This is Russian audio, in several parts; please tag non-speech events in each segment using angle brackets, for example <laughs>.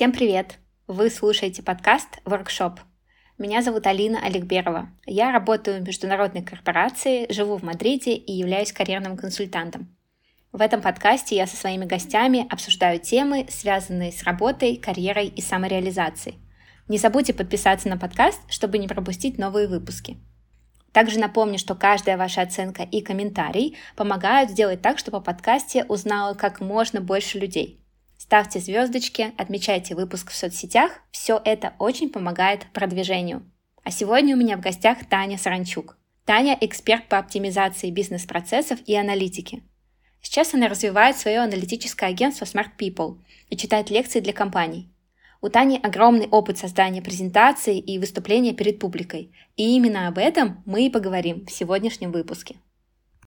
Всем привет! Вы слушаете подкаст «Воркшоп». Меня зовут Алина Олегберова. Я работаю в международной корпорации, живу в Мадриде и являюсь карьерным консультантом. В этом подкасте я со своими гостями обсуждаю темы, связанные с работой, карьерой и самореализацией. Не забудьте подписаться на подкаст, чтобы не пропустить новые выпуски. Также напомню, что каждая ваша оценка и комментарий помогают сделать так, чтобы о подкасте узнало как можно больше людей. Ставьте звездочки, отмечайте выпуск в соцсетях. Все это очень помогает продвижению. А сегодня у меня в гостях Таня Саранчук. Таня – эксперт по оптимизации бизнес-процессов и аналитики. Сейчас она развивает свое аналитическое агентство Smart People и читает лекции для компаний. У Тани огромный опыт создания презентаций и выступления перед публикой. И именно об этом мы и поговорим в сегодняшнем выпуске.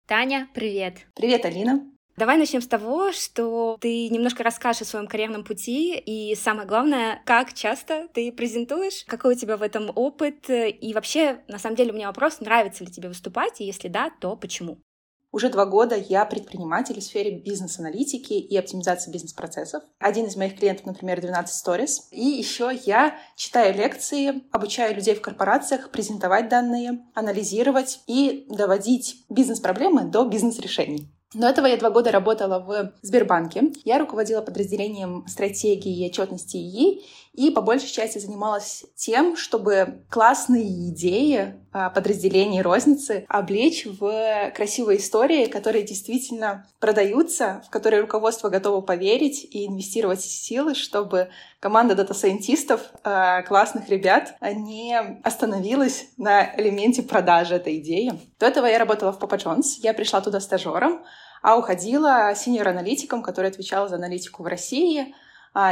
Таня, привет! Привет, Алина! Давай начнем с того, что ты немножко расскажешь о своем карьерном пути и самое главное, как часто ты презентуешь, какой у тебя в этом опыт и вообще, на самом деле, у меня вопрос, нравится ли тебе выступать, и если да, то почему? Уже два года я предприниматель в сфере бизнес-аналитики и оптимизации бизнес-процессов. Один из моих клиентов, например, 12 Stories. И еще я читаю лекции, обучаю людей в корпорациях презентовать данные, анализировать и доводить бизнес-проблемы до бизнес-решений. До этого я два года работала в Сбербанке. Я руководила подразделением стратегии и отчетности ИИ и по большей части занималась тем, чтобы классные идеи а, подразделений розницы облечь в красивые истории, которые действительно продаются, в которые руководство готово поверить и инвестировать силы, чтобы команда дата-сайентистов, а, классных ребят, не остановилась на элементе продажи этой идеи. До этого я работала в Papa John's. Я пришла туда стажером, а уходила синьор-аналитиком, который отвечал за аналитику в России — а,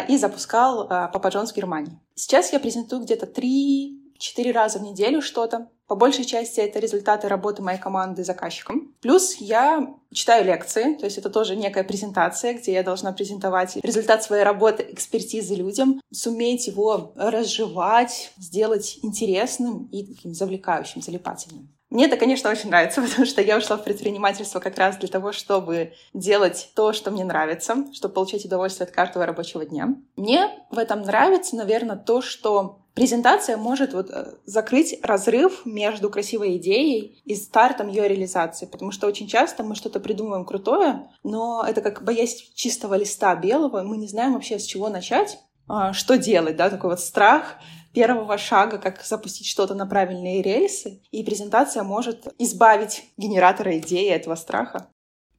и запускал Папа Джонс в Германии. Сейчас я презентую где-то 3-4 раза в неделю что-то. По большей части это результаты работы моей команды заказчиком. Плюс я читаю лекции, то есть это тоже некая презентация, где я должна презентовать результат своей работы, экспертизы людям, суметь его разжевать, сделать интересным и таким завлекающим, залипательным. Мне это, конечно, очень нравится, <laughs> потому что я ушла в предпринимательство как раз для того, чтобы делать то, что мне нравится, чтобы получать удовольствие от каждого рабочего дня. Мне в этом нравится, наверное, то, что презентация может вот э, закрыть разрыв между красивой идеей и стартом ее реализации, потому что очень часто мы что-то придумываем крутое, но это как боясь чистого листа белого, мы не знаем вообще с чего начать, а, что делать, да, такой вот страх первого шага, как запустить что-то на правильные рельсы, и презентация может избавить генератора идеи этого страха.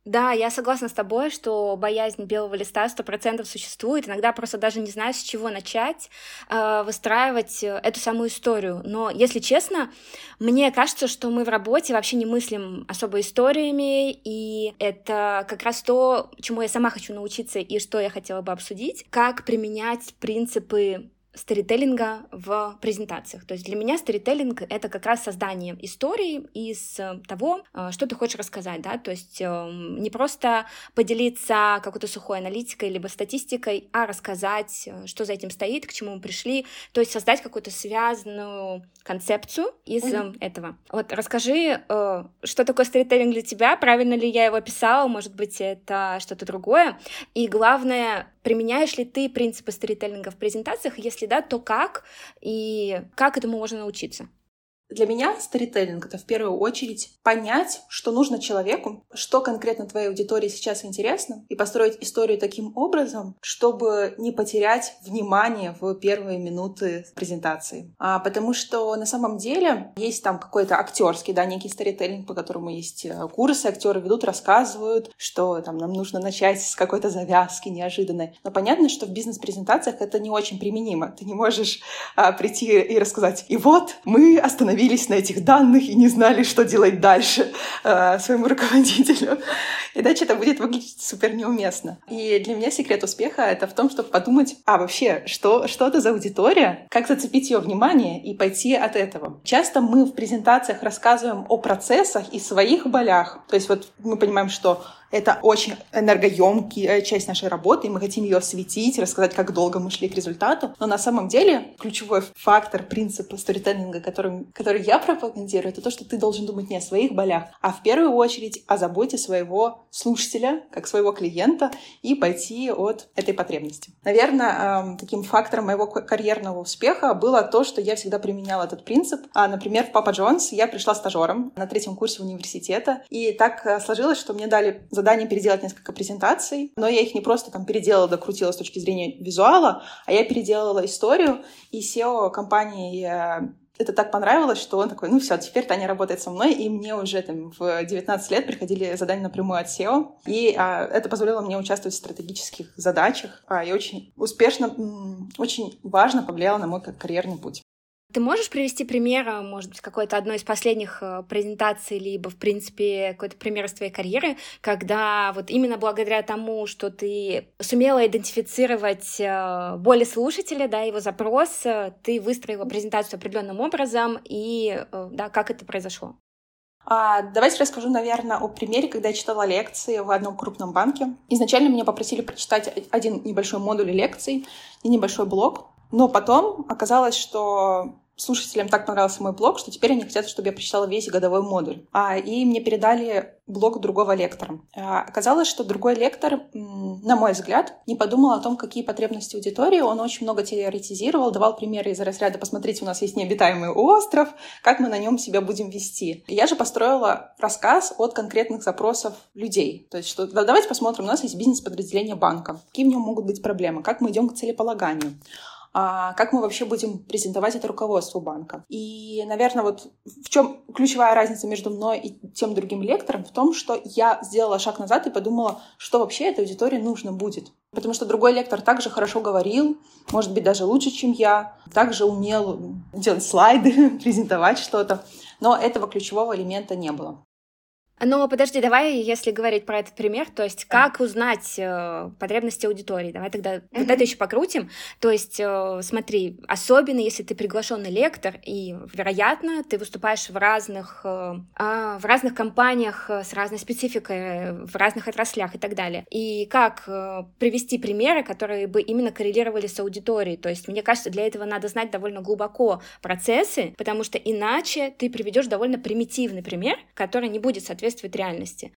Да, я согласна с тобой, что боязнь белого листа сто процентов существует. Иногда просто даже не знаешь, с чего начать э, выстраивать э, эту самую историю. Но, если честно, мне кажется, что мы в работе вообще не мыслим особо историями, и это как раз то, чему я сама хочу научиться и что я хотела бы обсудить, как применять принципы сторителлинга в презентациях. То есть для меня сторителлинг — это как раз создание истории из э, того, э, что ты хочешь рассказать, да, то есть эм, не просто поделиться какой-то сухой аналитикой либо статистикой, а рассказать, э, что за этим стоит, к чему мы пришли, то есть создать какую-то связанную концепцию из mm-hmm. этого. Вот расскажи, что такое сторителлинг для тебя, правильно ли я его описала, может быть, это что-то другое, и главное, применяешь ли ты принципы сторителлинга в презентациях, если да, то как и как этому можно научиться? Для меня сторителлинг — это в первую очередь понять, что нужно человеку, что конкретно твоей аудитории сейчас интересно, и построить историю таким образом, чтобы не потерять внимание в первые минуты презентации. А, потому что на самом деле есть там какой-то актерский, да, некий сторителлинг, по которому есть э, курсы, актеры ведут, рассказывают, что там нам нужно начать с какой-то завязки неожиданной. Но понятно, что в бизнес-презентациях это не очень применимо. Ты не можешь а, прийти и рассказать, и вот мы остановились остановились на этих данных и не знали, что делать дальше э, своему руководителю. <laughs> Иначе это будет выглядеть супер неуместно. И для меня секрет успеха — это в том, чтобы подумать, а вообще, что, что это за аудитория, как зацепить ее внимание и пойти от этого. Часто мы в презентациях рассказываем о процессах и своих болях. То есть вот мы понимаем, что Это очень энергоемкая часть нашей работы, и мы хотим ее осветить, рассказать, как долго мы шли к результату. Но на самом деле ключевой фактор, принцип сторителлинга, который, который я пропагандирую, это то, что ты должен думать не о своих болях, а в первую очередь о заботе своего слушателя, как своего клиента, и пойти от этой потребности. Наверное, таким фактором моего карьерного успеха было то, что я всегда применяла этот принцип. А, например, в Папа Джонс я пришла стажером на третьем курсе университета, и так э, сложилось, что мне дали задание переделать несколько презентаций, но я их не просто там переделала, докрутила с точки зрения визуала, а я переделала историю, и SEO компании э, это так понравилось, что он такой, ну все, теперь Таня работает со мной, и мне уже там в 19 лет приходили задания напрямую от SEO, и а, это позволило мне участвовать в стратегических задачах, а, и очень успешно, очень важно повлияло на мой карьерный путь. Ты можешь привести пример, а, может быть, какой-то одной из последних э, презентаций, либо, в принципе, какой-то пример из твоей карьеры, когда вот именно благодаря тому, что ты сумела идентифицировать э, боли слушателя, да, его запрос, ты выстроила презентацию определенным образом, и, да, как это произошло? А, давайте расскажу, наверное, о примере, когда я читала лекции в одном крупном банке. Изначально меня попросили прочитать один небольшой модуль лекций и небольшой блок, но потом оказалось, что слушателям так понравился мой блог, что теперь они хотят, чтобы я прочитала весь годовой модуль. А, и мне передали блог другого лектора. А, оказалось, что другой лектор, на мой взгляд, не подумал о том, какие потребности аудитории. Он очень много теоретизировал, давал примеры из разряда «посмотрите, у нас есть необитаемый остров, как мы на нем себя будем вести». Я же построила рассказ от конкретных запросов людей. То есть, что давайте посмотрим, у нас есть бизнес-подразделение банка. Какие в нем могут быть проблемы? Как мы идем к целеполаганию? А как мы вообще будем презентовать это руководству банка. И, наверное, вот в чем ключевая разница между мной и тем другим лектором в том, что я сделала шаг назад и подумала, что вообще этой аудитории нужно будет. Потому что другой лектор также хорошо говорил, может быть, даже лучше, чем я, также умел делать слайды, <laughs> презентовать что-то, но этого ключевого элемента не было. Ну, подожди, давай, если говорить про этот пример, то есть как узнать э, потребности аудитории? Давай тогда mm-hmm. вот это еще покрутим. То есть, э, смотри, особенно если ты приглашенный лектор, и, вероятно, ты выступаешь в разных, э, э, в разных компаниях с разной спецификой, в разных отраслях и так далее. И как э, привести примеры, которые бы именно коррелировали с аудиторией? То есть, мне кажется, для этого надо знать довольно глубоко процессы, потому что иначе ты приведешь довольно примитивный пример, который не будет соответствовать соответствует реальности.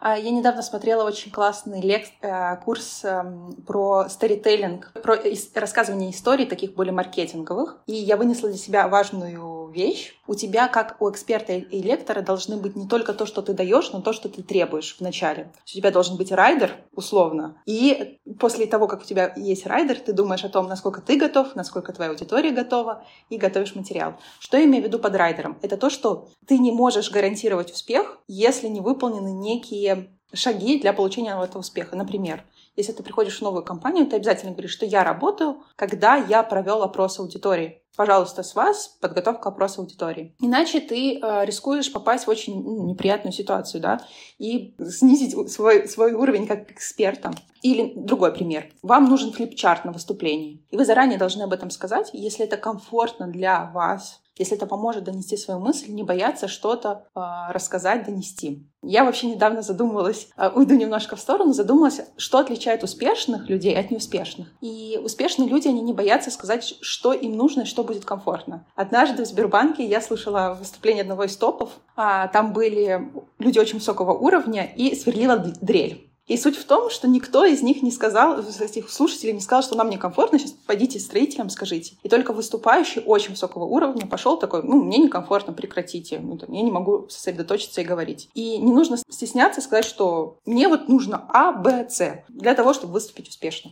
А, я недавно смотрела очень классный лек... Э, курс эм, про сторителлинг, про рассказывание историй, таких более маркетинговых. И я вынесла для себя важную вещь. У тебя, как у эксперта и лектора, должны быть не только то, что ты даешь, но то, что ты требуешь в начале. У тебя должен быть райдер, условно. И после того, как у тебя есть райдер, ты думаешь о том, насколько ты готов, насколько твоя аудитория готова, и готовишь материал. Что я имею в виду под райдером? Это то, что ты не можешь гарантировать успех, если не выполнены некие шаги для получения этого успеха. Например, если ты приходишь в новую компанию, ты обязательно говоришь, что я работаю, когда я провел опрос аудитории. Пожалуйста, с вас подготовка опроса аудитории. Иначе ты э, рискуешь попасть в очень ну, неприятную ситуацию, да, и снизить свой, свой уровень как эксперта. Или другой пример. Вам нужен флипчарт на выступлении. И вы заранее должны об этом сказать, если это комфортно для вас, если это поможет донести свою мысль, не бояться что-то э, рассказать, донести. Я вообще недавно задумывалась, э, уйду немножко в сторону, задумалась, что отличает успешных людей от неуспешных. И успешные люди, они не боятся сказать, что им нужно и что будет комфортно. Однажды в Сбербанке я слышала выступление одного из топов. А, там были люди очень высокого уровня и сверлила дрель. И суть в том, что никто из них не сказал, из этих слушателей не сказал, что нам некомфортно, сейчас пойдите строителям, скажите. И только выступающий очень высокого уровня пошел такой, ну, мне некомфортно, прекратите, ну, там, я не могу сосредоточиться и говорить. И не нужно стесняться сказать, что мне вот нужно А, Б, С для того, чтобы выступить успешно.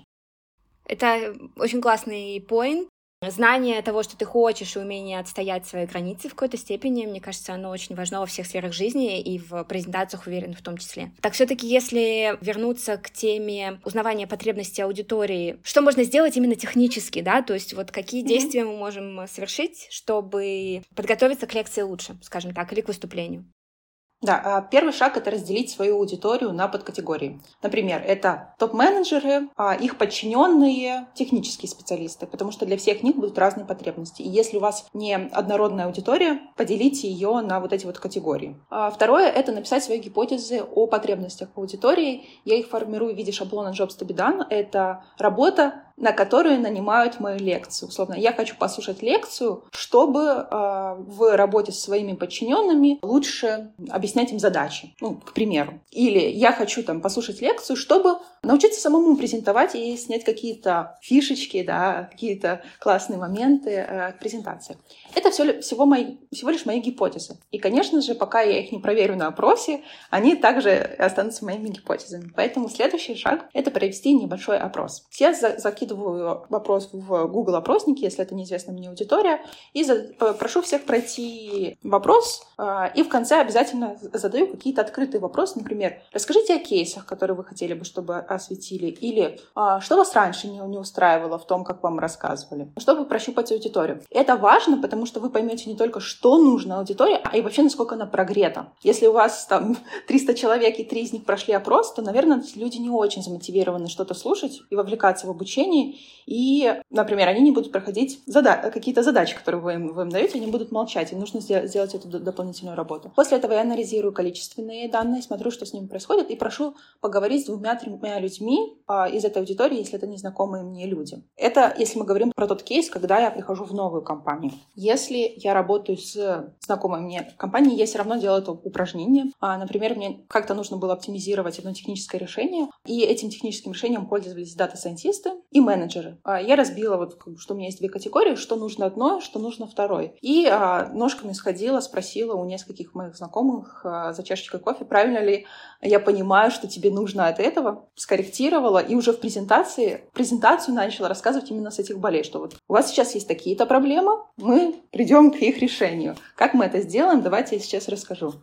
Это очень классный поинт. Знание того, что ты хочешь, и умение отстоять свои границы в какой-то степени, мне кажется, оно очень важно во всех сферах жизни и в презентациях, уверен, в том числе. Так все-таки, если вернуться к теме узнавания потребностей аудитории, что можно сделать именно технически, да, то есть вот какие mm-hmm. действия мы можем совершить, чтобы подготовиться к лекции лучше, скажем так, или к выступлению? Да, а первый шаг — это разделить свою аудиторию на подкатегории. Например, это топ-менеджеры, а их подчиненные, технические специалисты, потому что для всех них будут разные потребности. И если у вас не однородная аудитория, поделите ее на вот эти вот категории. А второе — это написать свои гипотезы о потребностях аудитории. Я их формирую в виде шаблона Jobs to be done. Это работа, на которые нанимают мою лекцию. Условно, я хочу послушать лекцию, чтобы э, в работе с своими подчиненными лучше объяснять им задачи, ну, к примеру. Или я хочу там послушать лекцию, чтобы научиться самому презентовать и снять какие-то фишечки, да, какие-то классные моменты э, презентации. Это все, всего, мои, всего лишь мои гипотезы. И, конечно же, пока я их не проверю на опросе, они также останутся моими гипотезами. Поэтому следующий шаг — это провести небольшой опрос. Я за, закидываю вопрос в Google опросники, если это неизвестна мне аудитория, и за, прошу всех пройти вопрос, э, и в конце обязательно задаю какие-то открытые вопросы, например, расскажите о кейсах, которые вы хотели бы, чтобы осветили, или э, что вас раньше не, не устраивало в том, как вам рассказывали, чтобы прощупать аудиторию. Это важно, потому что вы поймете не только, что нужно аудитории, а и вообще, насколько она прогрета. Если у вас там <laughs> 300 человек, и три из них прошли опрос, то, наверное, люди не очень замотивированы что-то слушать и вовлекаться в обучение. И, например, они не будут проходить зада- какие-то задачи, которые вы им, вы им даете, они будут молчать. Им нужно сделать эту дополнительную работу. После этого я анализирую количественные данные, смотрю, что с ними происходит, и прошу поговорить с двумя-тремя людьми а, из этой аудитории, если это незнакомые мне люди. Это если мы говорим про тот кейс, когда я прихожу в новую компанию. Если я работаю с знакомой мне компанией, я все равно делаю это упражнение. А, например, мне как-то нужно было оптимизировать одно техническое решение, и этим техническим решением пользовались дата-сайентисты и менеджеры. А, я разбила, вот, что у меня есть две категории, что нужно одно, что нужно второе. И а, ножками сходила, спросила у нескольких моих знакомых а, за чашечкой кофе, правильно ли я понимаю, что тебе нужно от этого, скорректировала, и уже в презентации, презентацию начала рассказывать именно с этих болей, что вот у вас сейчас есть такие-то проблемы, мы придем к их решению. Как мы это сделаем, давайте я сейчас расскажу.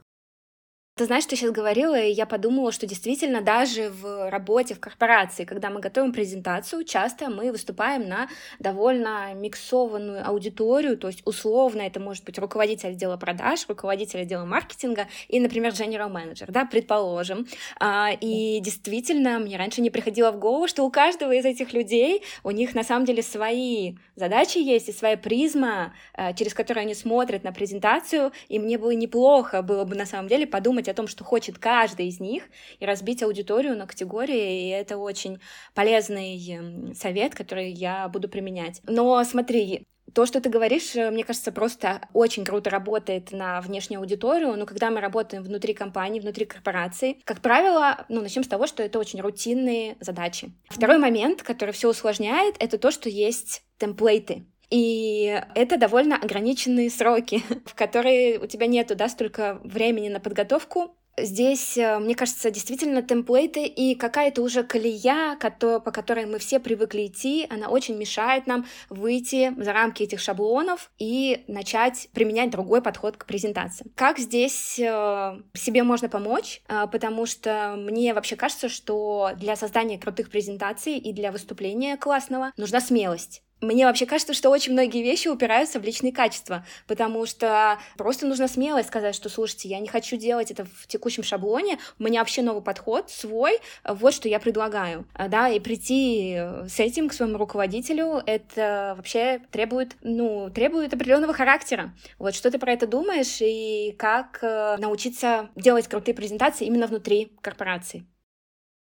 Ты знаешь, ты сейчас говорила, и я подумала, что действительно даже в работе, в корпорации, когда мы готовим презентацию, часто мы выступаем на довольно миксованную аудиторию, то есть условно это может быть руководитель отдела продаж, руководитель отдела маркетинга и, например, general менеджер, да, предположим. А, и действительно, мне раньше не приходило в голову, что у каждого из этих людей, у них на самом деле свои задачи есть и своя призма, а, через которую они смотрят на презентацию, и мне было неплохо было бы на самом деле подумать, думать о том, что хочет каждый из них, и разбить аудиторию на категории, и это очень полезный эм, совет, который я буду применять. Но смотри, то, что ты говоришь, э, мне кажется, просто очень круто работает на внешнюю аудиторию, но когда мы работаем внутри компании, внутри корпорации, как правило, ну, начнем с того, что это очень рутинные задачи. Второй момент, который все усложняет, это то, что есть темплейты. И это довольно ограниченные сроки, <laughs> в которые у тебя нету, да, столько времени на подготовку, Здесь, э, мне кажется, действительно темплейты и какая-то уже колея, по которой мы все привыкли идти, она очень мешает нам выйти за рамки этих шаблонов и начать применять другой подход к презентации. Как здесь э, себе можно помочь? Э, потому что мне вообще кажется, что для создания крутых презентаций и для выступления классного нужна смелость. Мне вообще кажется, что очень многие вещи упираются в личные качества, потому что просто нужно смело сказать, что, слушайте, я не хочу делать это в текущем шаблоне, у меня вообще новый подход, свой, вот что я предлагаю, да, и прийти с этим к своему руководителю, это вообще требует, ну, требует определенного характера. Вот что ты про это думаешь и как э, научиться делать крутые презентации именно внутри корпорации?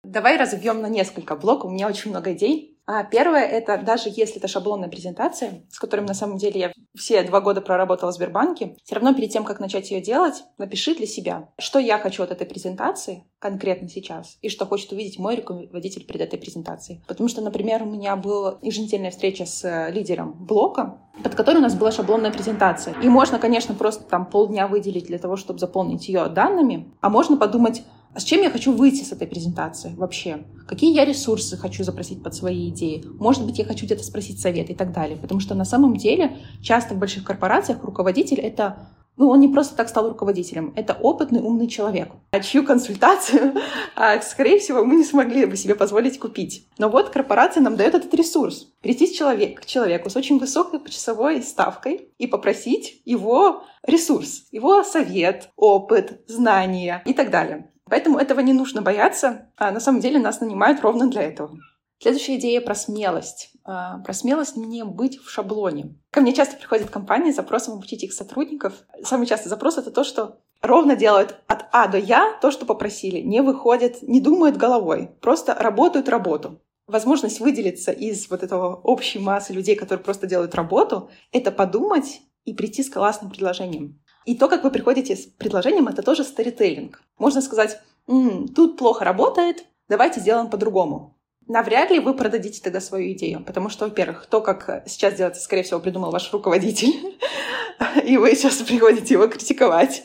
Давай разовьем на несколько блоков. У меня очень много идей. А первое — это даже если это шаблонная презентация, с которым на самом деле я все два года проработала в Сбербанке, все равно перед тем, как начать ее делать, напиши для себя, что я хочу от этой презентации конкретно сейчас, и что хочет увидеть мой руководитель перед этой презентацией. Потому что, например, у меня была еженедельная встреча с э, лидером блока, под которой у нас была шаблонная презентация. И можно, конечно, просто там полдня выделить для того, чтобы заполнить ее данными, а можно подумать, а с чем я хочу выйти с этой презентации вообще? Какие я ресурсы хочу запросить под свои идеи? Может быть, я хочу где-то спросить совет и так далее. Потому что на самом деле часто в больших корпорациях руководитель — это ну, он не просто так стал руководителем, это опытный, умный человек, а чью консультацию, <laughs> а, скорее всего, мы не смогли бы себе позволить купить. Но вот корпорация нам дает этот ресурс. Прийти человек, к человеку с очень высокой почасовой ставкой и попросить его ресурс, его совет, опыт, знания и так далее. Поэтому этого не нужно бояться, а на самом деле нас нанимают ровно для этого. Следующая идея про смелость. А, про смелость не быть в шаблоне. Ко мне часто приходят компании с запросом обучить их сотрудников. Самый частый запрос — это то, что ровно делают от А до Я то, что попросили. Не выходят, не думают головой. Просто работают работу. Возможность выделиться из вот этого общей массы людей, которые просто делают работу, это подумать и прийти с классным предложением. И то, как вы приходите с предложением, это тоже старителлинг. Можно сказать, М, тут плохо работает, давайте сделаем по-другому навряд ли вы продадите тогда свою идею. Потому что, во-первых, то, как сейчас делается, скорее всего, придумал ваш руководитель, <laughs> и вы сейчас приходите его критиковать,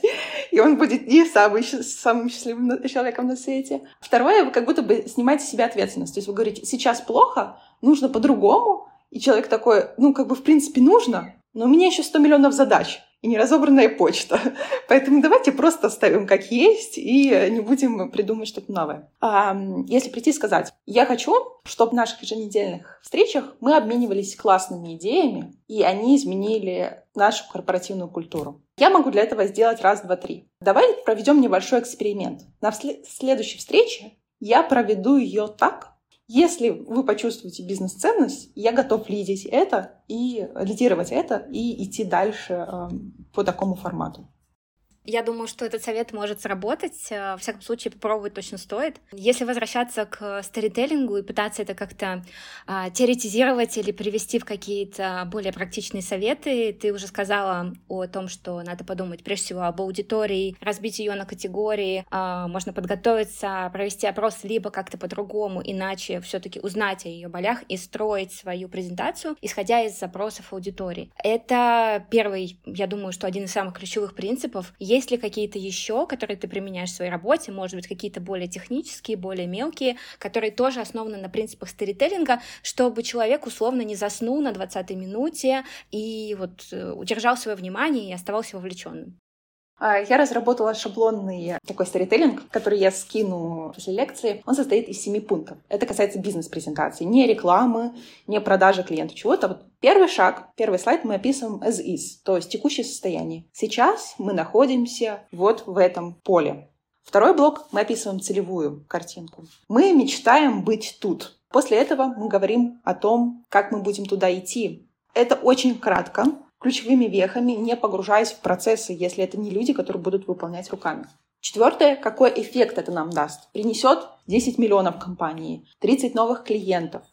и он будет не самый, самым счастливым человеком на свете. Второе, вы как будто бы снимаете с себя ответственность. То есть вы говорите, сейчас плохо, нужно по-другому, и человек такой, ну, как бы, в принципе, нужно, но у меня еще 100 миллионов задач и неразобранная почта. <laughs> Поэтому давайте просто оставим как есть и не будем придумывать что-то новое. А, если прийти и сказать, я хочу, чтобы в наших еженедельных встречах мы обменивались классными идеями, и они изменили нашу корпоративную культуру. Я могу для этого сделать раз, два, три. Давай проведем небольшой эксперимент. На следующей встрече я проведу ее так, если вы почувствуете бизнес-ценность, я готов лидить это и лидировать это и идти дальше э, по такому формату. Я думаю, что этот совет может сработать. Э, во всяком случае, попробовать точно стоит. Если возвращаться к сторителлингу и пытаться это как-то а, теоретизировать или привести в какие-то более практичные советы, ты уже сказала о том, что надо подумать прежде всего об аудитории, разбить ее на категории, а, можно подготовиться, провести опрос либо как-то по-другому, иначе все-таки узнать о ее болях и строить свою презентацию, исходя из запросов аудитории. Это первый, я думаю, что один из самых ключевых принципов. Ли какие-то еще, которые ты применяешь в своей работе, может быть, какие-то более технические, более мелкие, которые тоже основаны на принципах сторителлинга, чтобы человек условно не заснул на 20-й минуте и вот э, удержал свое внимание и оставался вовлеченным? А, я разработала шаблонный такой сторителлинг, который я скину после лекции. Он состоит из семи пунктов. Это касается бизнес-презентации, не рекламы, не продажи клиенту чего-то. Вот первый шаг, первый слайд мы описываем as is, то есть текущее состояние. Сейчас мы находимся вот в этом поле. Второй блок мы описываем целевую картинку. Мы мечтаем быть тут. После этого мы говорим о том, как мы будем туда идти. Это очень кратко, ключевыми вехами, не погружаясь в процессы, если это не люди, которые будут выполнять руками. Четвертое, какой эффект это нам даст? Принесет 10 миллионов компании, 30 новых клиентов.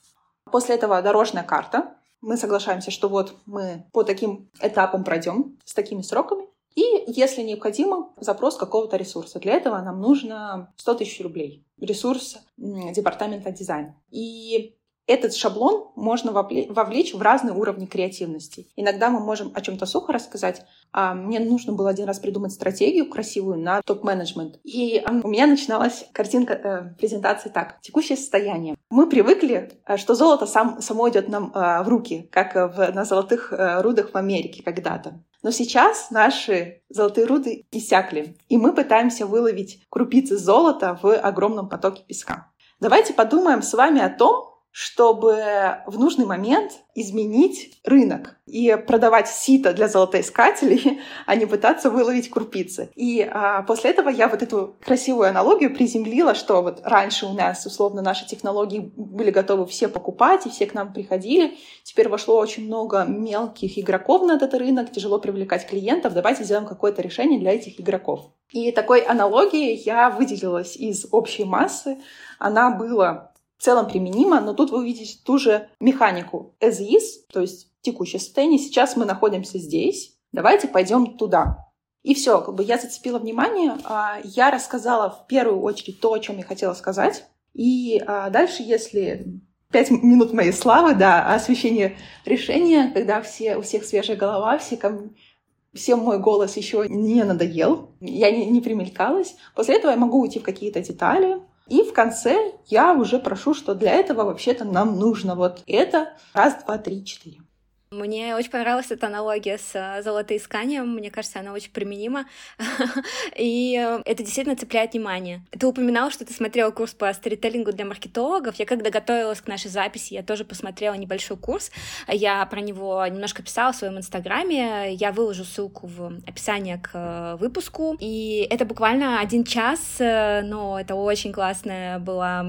После этого дорожная карта. Мы соглашаемся, что вот мы по таким этапам пройдем с такими сроками. И, если необходимо, запрос какого-то ресурса. Для этого нам нужно 100 тысяч рублей. Ресурс департамента дизайна. И этот шаблон можно вовлечь в разные уровни креативности. Иногда мы можем о чем-то сухо рассказать. А мне нужно было один раз придумать стратегию красивую на топ-менеджмент. И у меня начиналась картинка э, презентации так. Текущее состояние. Мы привыкли, э, что золото сам, само идет нам э, в руки, как в, на золотых э, рудах в Америке когда-то. Но сейчас наши золотые руды иссякли, и мы пытаемся выловить крупицы золота в огромном потоке песка. Давайте подумаем с вами о том, чтобы в нужный момент изменить рынок и продавать сито для золотоискателей, <laughs> а не пытаться выловить крупицы. И а, после этого я вот эту красивую аналогию приземлила, что вот раньше у нас, условно, наши технологии были готовы все покупать, и все к нам приходили. Теперь вошло очень много мелких игроков на этот рынок, тяжело привлекать клиентов. Давайте сделаем какое-то решение для этих игроков. И такой аналогией я выделилась из общей массы. Она была в целом применима, но тут вы увидите ту же механику as is, то есть текущее состояние. Сейчас мы находимся здесь, давайте пойдем туда. И все, как бы я зацепила внимание, а, я рассказала в первую очередь то, о чем я хотела сказать. И а, дальше, если пять минут моей славы, да, освещение решения, когда все, у всех свежая голова, все ко всем мой голос еще не надоел, я не, не примелькалась. После этого я могу уйти в какие-то детали, и в конце я уже прошу, что для этого вообще-то нам нужно вот это. Раз, два, три, четыре. Мне очень понравилась эта аналогия с э, золотоисканием. Мне кажется, она очень применима. <laughs> И э, это действительно цепляет внимание. Ты упоминал, что ты смотрела курс по сторителлингу для маркетологов. Я когда готовилась к нашей записи, я тоже посмотрела небольшой курс. Я про него немножко писала в своем инстаграме. Я выложу ссылку в описании к э, выпуску. И это буквально один час, но это очень классная была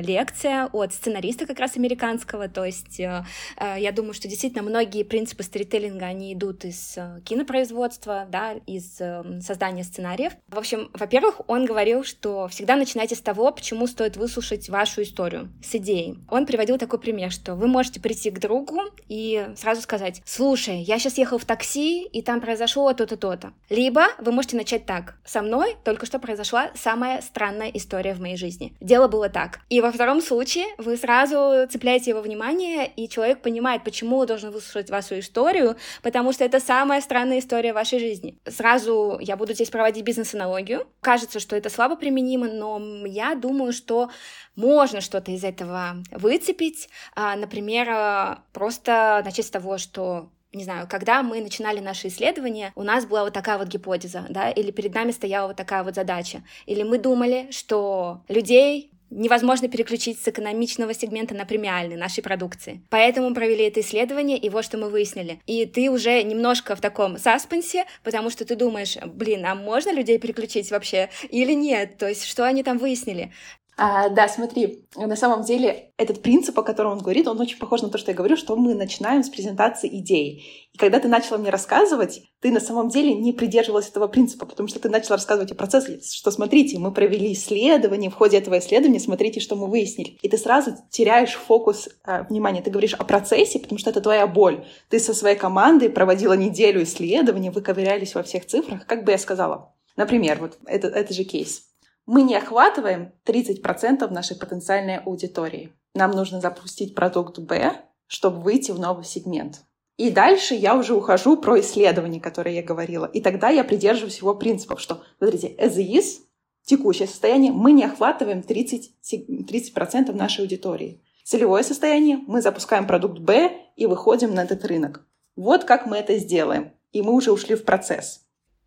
лекция от сценариста как раз американского. То есть я думаю, что действительно много многие принципы сторителлинга, они идут из э, кинопроизводства, да, из эм, создания сценариев. В общем, во-первых, он говорил, что всегда начинайте с того, почему стоит выслушать вашу историю, с идеей. Он приводил такой пример, что вы можете прийти к другу и сразу сказать, слушай, я сейчас ехал в такси, и там произошло то-то, то-то. Либо вы можете начать так. Со мной только что произошла самая странная история в моей жизни. Дело было так. И во втором случае вы сразу цепляете его внимание, и человек понимает, почему он должен выслушать выслушать вашу историю, потому что это самая странная история вашей жизни. Сразу я буду здесь проводить бизнес-аналогию. Кажется, что это слабо применимо, но я думаю, что можно что-то из этого выцепить. А, например, а, просто начать с того, что не знаю, когда мы начинали наши исследования, у нас была вот такая вот гипотеза, да, или перед нами стояла вот такая вот задача, или мы думали, что людей невозможно переключить с экономичного сегмента на премиальный нашей продукции. Поэтому провели это исследование, и вот что мы выяснили. И ты уже немножко в таком саспенсе, потому что ты думаешь, блин, а можно людей переключить вообще или нет? То есть что они там выяснили? А, да, смотри, на самом деле этот принцип, о котором он говорит, он очень похож на то, что я говорю, что мы начинаем с презентации идей. И когда ты начала мне рассказывать, ты на самом деле не придерживалась этого принципа, потому что ты начала рассказывать о процессе, что смотрите, мы провели исследование, в ходе этого исследования смотрите, что мы выяснили. И ты сразу теряешь фокус э, внимания. Ты говоришь о процессе, потому что это твоя боль. Ты со своей командой проводила неделю исследований, вы ковырялись во всех цифрах, как бы я сказала. Например, вот это, это же кейс мы не охватываем 30% нашей потенциальной аудитории. Нам нужно запустить продукт Б, чтобы выйти в новый сегмент. И дальше я уже ухожу про исследования, которые я говорила. И тогда я придерживаюсь его принципов, что, смотрите, as is, текущее состояние, мы не охватываем 30%, 30% нашей аудитории. Целевое состояние, мы запускаем продукт Б и выходим на этот рынок. Вот как мы это сделаем. И мы уже ушли в процесс.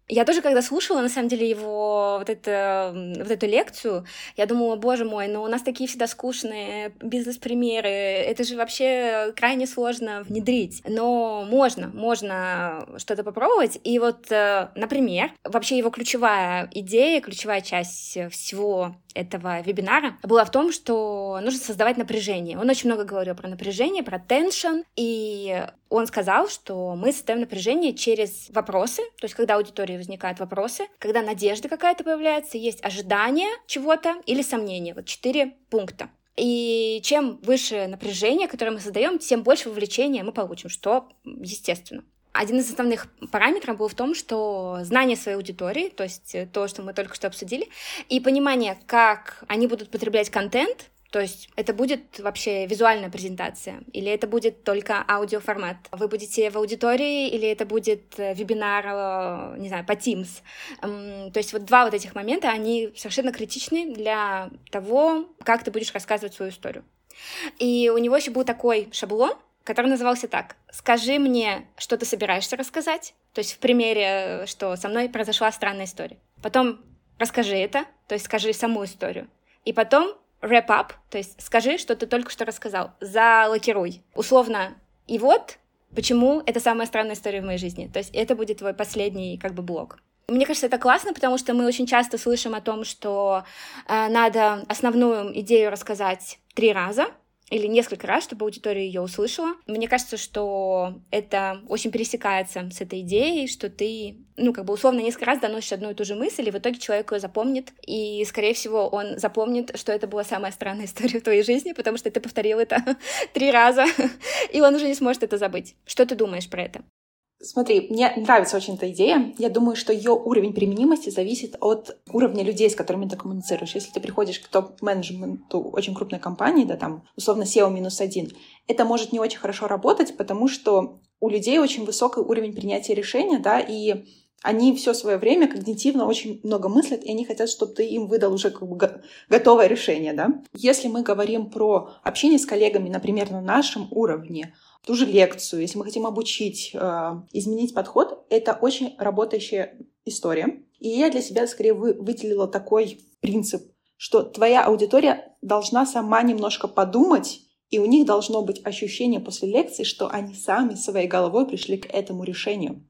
Я тоже, когда слушала, на самом деле, его вот, это, вот эту лекцию, я думала, боже мой, но ну у нас такие всегда скучные бизнес-примеры, это же вообще крайне сложно внедрить. Но можно, можно что-то попробовать. И вот, э, например, вообще его ключевая идея, ключевая часть всего этого вебинара была в том, что нужно создавать напряжение. Он очень много говорил про напряжение, про теншн, и он сказал, что мы создаем напряжение через вопросы, то есть когда аудитории возникают вопросы, когда надежда какая-то появляется, есть ожидание чего-то или сомнение. Вот четыре пункта. И чем выше напряжение, которое мы создаем, тем больше вовлечения мы получим, что естественно. Один из основных параметров был в том, что знание своей аудитории, то есть то, что мы только что обсудили, и понимание, как они будут потреблять контент, то есть это будет вообще визуальная презентация, или это будет только аудиоформат? Вы будете в аудитории, или это будет э, вебинар, э, не знаю, по Teams? То есть вот два вот этих момента, они совершенно критичны для того, как ты будешь рассказывать свою историю. И у него еще был такой шаблон, который назывался так. «Скажи мне, что ты собираешься рассказать». То есть в примере, что со мной произошла странная история. Потом расскажи это, то есть скажи саму историю. И потом wrap up, то есть скажи, что ты только что рассказал, залокируй. Условно, и вот почему это самая странная история в моей жизни. То есть это будет твой последний как бы блок. Мне кажется, это классно, потому что мы очень часто слышим о том, что э, надо основную идею рассказать три раза, или несколько раз, чтобы аудитория ее услышала. Мне кажется, что это очень пересекается с этой идеей, что ты, ну, как бы условно несколько раз доносишь одну и ту же мысль, и в итоге человек ее запомнит, и, скорее всего, он запомнит, что это была самая странная история в твоей жизни, потому что ты повторил это <laughs> три раза, <laughs> и он уже не сможет это забыть. Что ты думаешь про это? Смотри, мне нравится очень эта идея. Я думаю, что ее уровень применимости зависит от уровня людей, с которыми ты коммуницируешь. Если ты приходишь к топ-менеджменту очень крупной компании, да, там, условно, SEO минус один, это может не очень хорошо работать, потому что у людей очень высокий уровень принятия решения, да, и они все свое время когнитивно очень много мыслят, и они хотят, чтобы ты им выдал уже как бы готовое решение, да. Если мы говорим про общение с коллегами, например, на нашем уровне, ту же лекцию, если мы хотим обучить, э, изменить подход, это очень работающая история. И я для себя скорее вы, выделила такой принцип, что твоя аудитория должна сама немножко подумать, и у них должно быть ощущение после лекции, что они сами своей головой пришли к этому решению.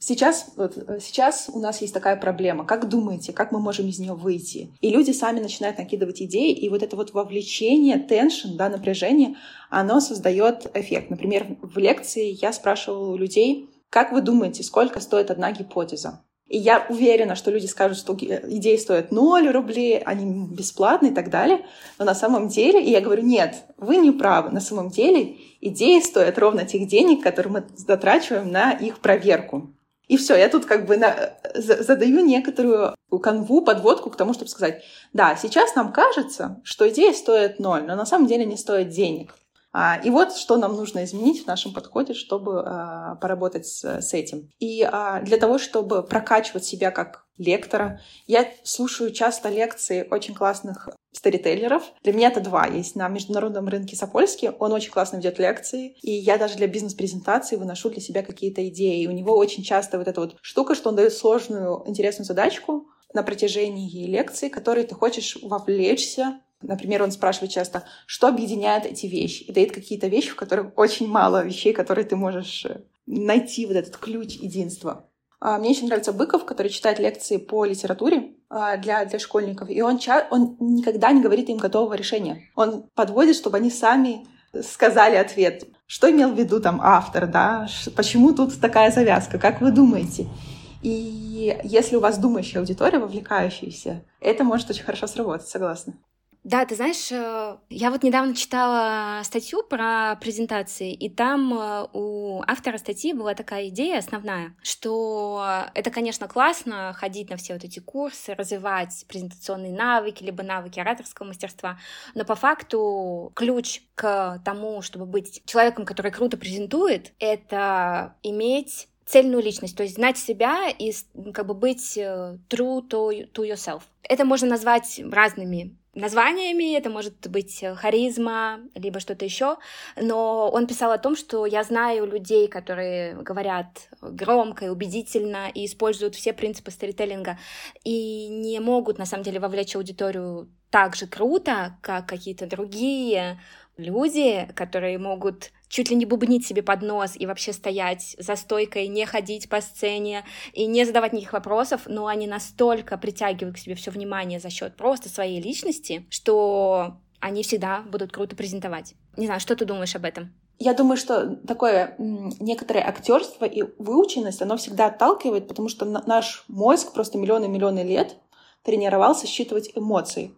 Сейчас, вот, сейчас у нас есть такая проблема. Как думаете, как мы можем из нее выйти? И люди сами начинают накидывать идеи, и вот это вот вовлечение, теншн, да, напряжение, оно создает эффект. Например, в лекции я спрашивала у людей, как вы думаете, сколько стоит одна гипотеза? И я уверена, что люди скажут, что идеи стоят 0 рублей, они бесплатны и так далее. Но на самом деле, и я говорю, нет, вы не правы. На самом деле идеи стоят ровно тех денег, которые мы затрачиваем на их проверку. И все, я тут как бы на, задаю некоторую канву, подводку к тому, чтобы сказать, да, сейчас нам кажется, что идея стоит ноль, но на самом деле не стоит денег. А, и вот что нам нужно изменить в нашем подходе, чтобы а, поработать с, с этим. И а, для того, чтобы прокачивать себя как лектора, я слушаю часто лекции очень классных старителлеров. Для меня это два. Есть на международном рынке Сапольский, он очень классно ведет лекции, и я даже для бизнес-презентации выношу для себя какие-то идеи. И у него очень часто вот эта вот штука, что он дает сложную, интересную задачку на протяжении лекции, которой ты хочешь вовлечься Например, он спрашивает часто, что объединяет эти вещи, и дает какие-то вещи, в которых очень мало вещей, которые ты можешь э, найти, вот этот ключ единства. А, мне очень нравится Быков, который читает лекции по литературе а, для, для школьников, и он, ча- он никогда не говорит им готового решения. Он подводит, чтобы они сами сказали ответ. Что имел в виду там автор, да? Почему тут такая завязка? Как вы думаете? И если у вас думающая аудитория, вовлекающаяся, это может очень хорошо сработать, согласна. Да, ты знаешь, э, я вот недавно читала статью про презентации, и там э, у автора статьи была такая идея основная, что это, конечно, классно ходить на все вот эти курсы, развивать презентационные навыки, либо навыки ораторского мастерства, но по факту ключ к тому, чтобы быть человеком, который круто презентует, это иметь цельную личность, то есть знать себя и как бы быть э, true to, to yourself. Это можно назвать разными названиями, это может быть э, харизма, либо что-то еще, но он писал о том, что я знаю людей, которые говорят громко и убедительно и используют все принципы сторителлинга и не могут на самом деле вовлечь аудиторию так же круто, как какие-то другие люди, которые могут чуть ли не бубнить себе под нос и вообще стоять за стойкой, не ходить по сцене и не задавать никаких вопросов, но они настолько притягивают к себе все внимание за счет просто своей личности, что они всегда будут круто презентовать. Не знаю, что ты думаешь об этом? Я думаю, что такое некоторое актерство и выученность, оно всегда отталкивает, потому что наш мозг просто миллионы-миллионы лет тренировался считывать эмоции.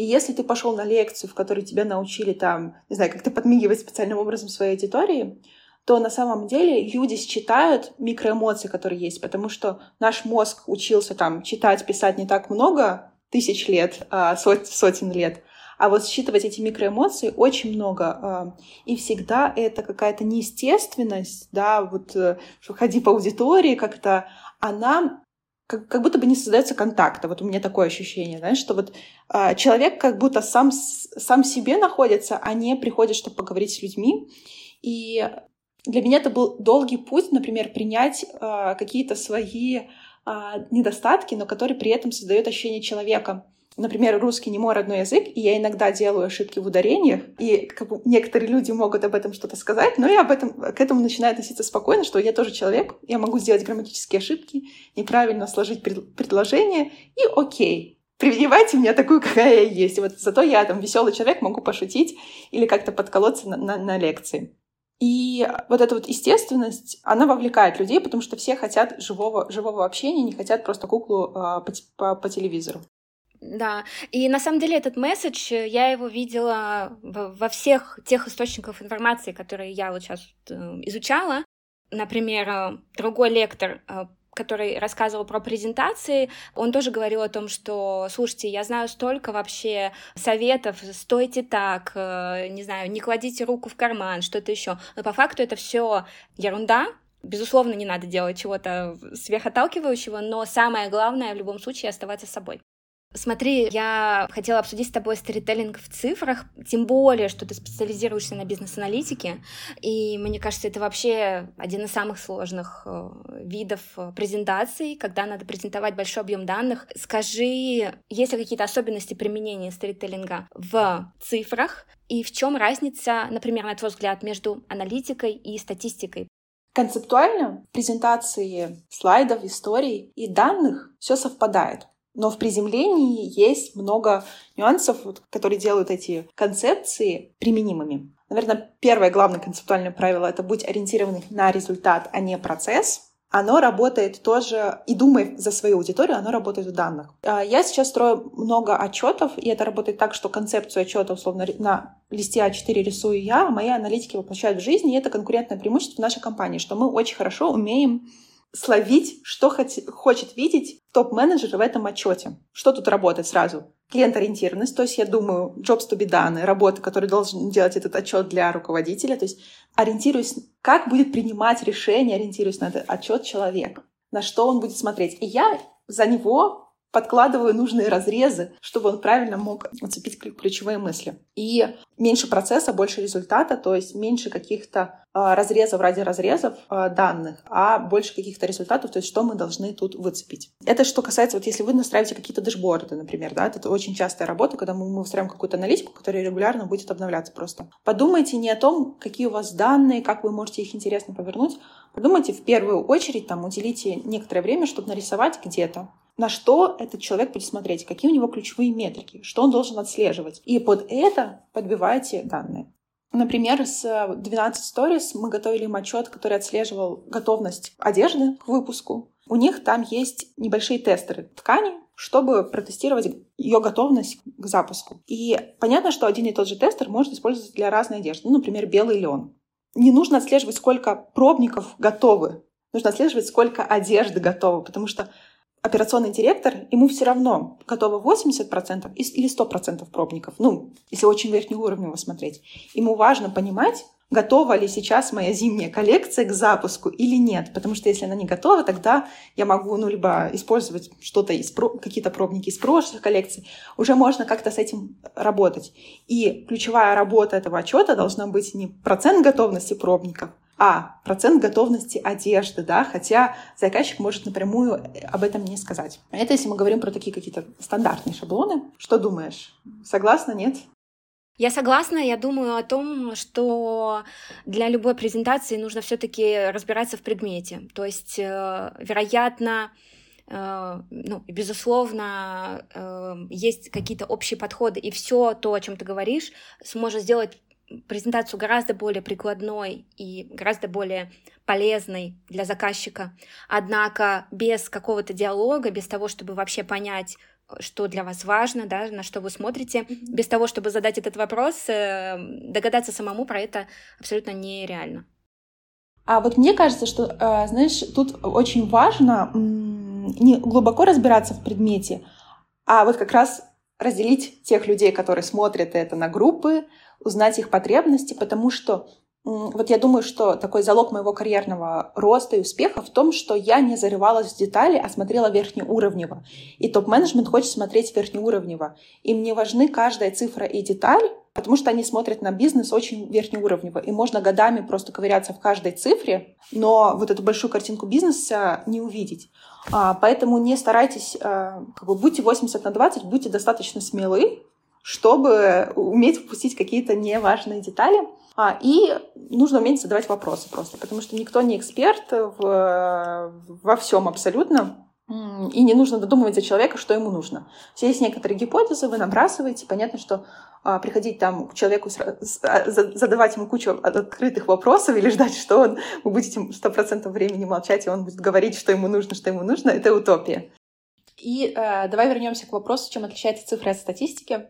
И если ты пошел на лекцию, в которой тебя научили там, не знаю, как-то подмигивать специальным образом своей аудитории, то на самом деле люди считают микроэмоции, которые есть, потому что наш мозг учился там читать, писать не так много тысяч лет, а сот, сотен лет, а вот считывать эти микроэмоции очень много. А, и всегда это какая-то неестественность, да, вот э, ходи по аудитории как-то, она как, как будто бы не создается контакта. Вот у меня такое ощущение, знаешь, что вот э, человек как будто сам, сам себе находится, а не приходит, чтобы поговорить с людьми. И для меня это был долгий путь, например, принять э, какие-то свои э, недостатки, но которые при этом создают ощущение человека например, русский не мой родной язык, и я иногда делаю ошибки в ударениях, и как бы, некоторые люди могут об этом что-то сказать, но я об этом, к этому начинаю относиться спокойно, что я тоже человек, я могу сделать грамматические ошибки, неправильно сложить пред, предложение, и окей, принимайте меня такую, какая я есть. Вот зато я там веселый человек, могу пошутить или как-то подколоться на, на, на лекции. И вот эта вот естественность, она вовлекает людей, потому что все хотят живого, живого общения, не хотят просто куклу э, по, по, по телевизору. Да, и на самом деле этот месседж, э, я его видела во всех тех источниках информации, которые я вот сейчас э, изучала. Например, э, другой лектор который рассказывал про презентации, он тоже говорил о том, что, слушайте, я знаю столько вообще советов, стойте так, не знаю, не кладите руку в карман, что-то еще. Но по факту это все ерунда, Безусловно, не надо делать чего-то сверхотталкивающего, но самое главное в любом случае оставаться собой. Смотри, я хотела обсудить с тобой сторителлинг в цифрах, тем более, что ты специализируешься на бизнес-аналитике, и мне кажется, это вообще один из самых сложных э, видов э, презентаций, когда надо презентовать большой объем данных. Скажи, есть ли какие-то особенности применения сторителлинга в цифрах, и в чем разница, например, на твой взгляд, между аналитикой и статистикой? Концептуально презентации слайдов, историй и данных все совпадает. Но в приземлении есть много нюансов, которые делают эти концепции применимыми. Наверное, первое главное концептуальное правило — это быть ориентированным на результат, а не процесс. Оно работает тоже, и думая за свою аудиторию, оно работает в данных. А я сейчас строю много отчетов, и это работает так, что концепцию отчета, условно, на листе А4 рисую я, а мои аналитики воплощают в жизнь, и это конкурентное преимущество в нашей компании, что мы очень хорошо умеем словить, что хочет видеть топ-менеджер в этом отчете. Что тут работает сразу? Клиент-ориентированность, то есть я думаю, jobs to be done, работа, которую должен делать этот отчет для руководителя, то есть ориентируюсь, как будет принимать решение, ориентируюсь на этот отчет человек, на что он будет смотреть. И я за него подкладываю нужные разрезы, чтобы он правильно мог уцепить ключевые мысли. И меньше процесса, больше результата, то есть меньше каких-то э, разрезов ради разрезов э, данных, а больше каких-то результатов, то есть что мы должны тут выцепить. Это что касается, вот если вы настраиваете какие-то дэшборды, например, да, это очень частая работа, когда мы, мы устраиваем какую-то аналитику, которая регулярно будет обновляться просто. Подумайте не о том, какие у вас данные, как вы можете их интересно повернуть, подумайте в первую очередь, там, уделите некоторое время, чтобы нарисовать где-то на что этот человек будет смотреть, какие у него ключевые метрики, что он должен отслеживать. И под это подбивайте данные. Например, с 12 Stories мы готовили им отчет, который отслеживал готовность одежды к выпуску. У них там есть небольшие тестеры ткани, чтобы протестировать ее готовность к запуску. И понятно, что один и тот же тестер может использоваться для разной одежды. Ну, например, белый лен. Не нужно отслеживать, сколько пробников готовы. Нужно отслеживать, сколько одежды готовы, потому что операционный директор, ему все равно готово 80% или 100% пробников. Ну, если очень верхнеуровнево смотреть. Ему важно понимать, готова ли сейчас моя зимняя коллекция к запуску или нет. Потому что если она не готова, тогда я могу ну, либо использовать что-то из какие-то пробники из прошлых коллекций. Уже можно как-то с этим работать. И ключевая работа этого отчета должна быть не процент готовности пробников, а процент готовности одежды, да, хотя заказчик может напрямую об этом не сказать. Это если мы говорим про такие какие-то стандартные шаблоны. Что думаешь? Согласна, нет? Я согласна, я думаю о том, что для любой презентации нужно все-таки разбираться в предмете. То есть, э, вероятно, э, ну, безусловно, э, есть какие-то общие подходы, и все то, о чем ты говоришь, сможет сделать презентацию гораздо более прикладной и гораздо более полезной для заказчика. Однако без какого-то диалога, без того, чтобы вообще понять, что для вас важно, да, на что вы смотрите, mm-hmm. без того, чтобы задать этот вопрос, э, догадаться самому про это абсолютно нереально. А вот мне кажется, что, э, знаешь, тут очень важно не глубоко разбираться в предмете, а вот как раз разделить тех людей, которые смотрят это на группы, узнать их потребности, потому что вот я думаю, что такой залог моего карьерного роста и успеха в том, что я не зарывалась в детали, а смотрела верхнеуровнево. И топ-менеджмент хочет смотреть верхнеуровнево. И мне важны каждая цифра и деталь, потому что они смотрят на бизнес очень верхнеуровнево. И можно годами просто ковыряться в каждой цифре, но вот эту большую картинку бизнеса не увидеть. А, поэтому не старайтесь, а, как бы будьте 80 на 20, будьте достаточно смелы, чтобы уметь впустить какие-то неважные детали. А, и нужно уметь задавать вопросы просто, потому что никто не эксперт в, во всем абсолютно. И не нужно додумывать за человека, что ему нужно. Все есть некоторые гипотезы, вы набрасываете. Понятно, что а, приходить там к человеку, а, задавать ему кучу открытых вопросов или ждать, что он, вы будете сто процентов времени молчать, и он будет говорить, что ему нужно, что ему нужно, это утопия. И э, давай вернемся к вопросу, чем отличается цифры от статистики.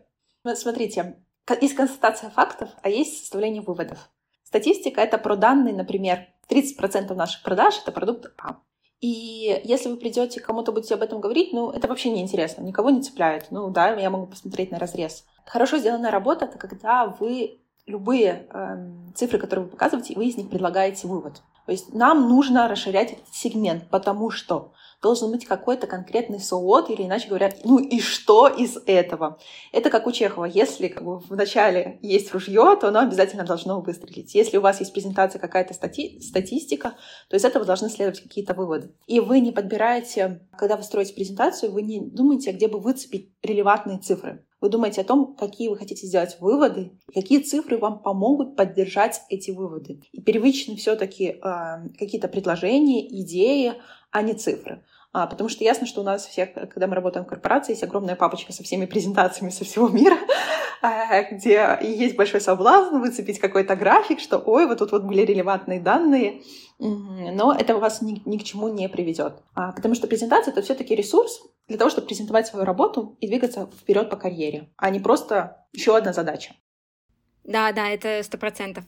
Смотрите, есть констатация фактов, а есть составление выводов. Статистика — это про данные, например, 30% наших продаж — это продукт А. И если вы придете кому-то будете об этом говорить, ну, это вообще не интересно, никого не цепляет. Ну, да, я могу посмотреть на разрез. Хорошо сделанная работа — это когда вы любые э, цифры, которые вы показываете, вы из них предлагаете вывод. То есть нам нужно расширять этот сегмент, потому что должен быть какой-то конкретный совод, или иначе говоря, ну и что из этого? Это как у Чехова. Если как бы, в начале есть ружье, то оно обязательно должно выстрелить. Если у вас есть презентация какая-то стати статистика, то из этого должны следовать какие-то выводы. И вы не подбираете, когда вы строите презентацию, вы не думаете, где бы выцепить релевантные цифры. Вы думаете о том, какие вы хотите сделать выводы, какие цифры вам помогут поддержать эти выводы. И первичны все-таки э, какие-то предложения, идеи, а не цифры. А, потому что ясно, что у нас всех, когда мы работаем в корпорации, есть огромная папочка со всеми презентациями со всего мира, а, <laughs> где есть большой соблазн выцепить какой-то график, что ой, вот тут вот были релевантные данные, но это вас ни, ни к чему не приведет. А, потому что презентация — это все таки ресурс для того, чтобы презентовать свою работу и двигаться вперед по карьере, а не просто еще одна задача. Да, да, это сто процентов.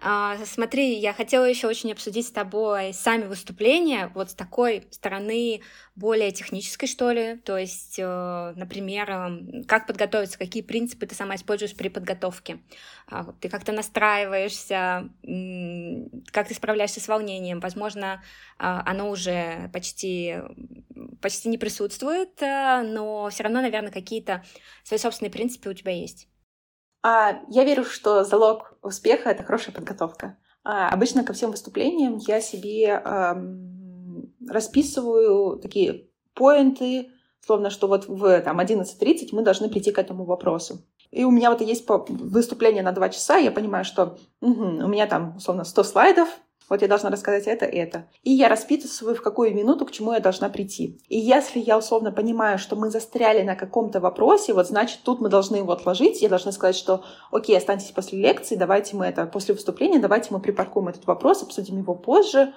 А, смотри, я хотела еще очень обсудить с тобой сами выступления вот с такой стороны более технической, что ли. То есть, э, например, эм, как подготовиться, какие принципы ты сама используешь при подготовке. А, ты как-то настраиваешься, как ты справляешься с волнением. Возможно, а, оно уже почти, почти не присутствует, э, но все равно, наверное, какие-то свои собственные принципы у тебя есть. А, я верю, что залог успеха — это хорошая подготовка. А, обычно ко всем выступлениям я себе расписываю такие поинты, словно что вот в там, 11.30 мы должны прийти к этому вопросу. И у меня вот есть выступление на два часа, я понимаю, что угу, у меня там, условно, 100 слайдов, вот я должна рассказать это, это. И я расписываю, в какую минуту к чему я должна прийти. И если я условно понимаю, что мы застряли на каком-то вопросе, вот значит, тут мы должны его отложить, я должна сказать, что окей, останьтесь после лекции, давайте мы это, после выступления, давайте мы припаркуем этот вопрос, обсудим его позже,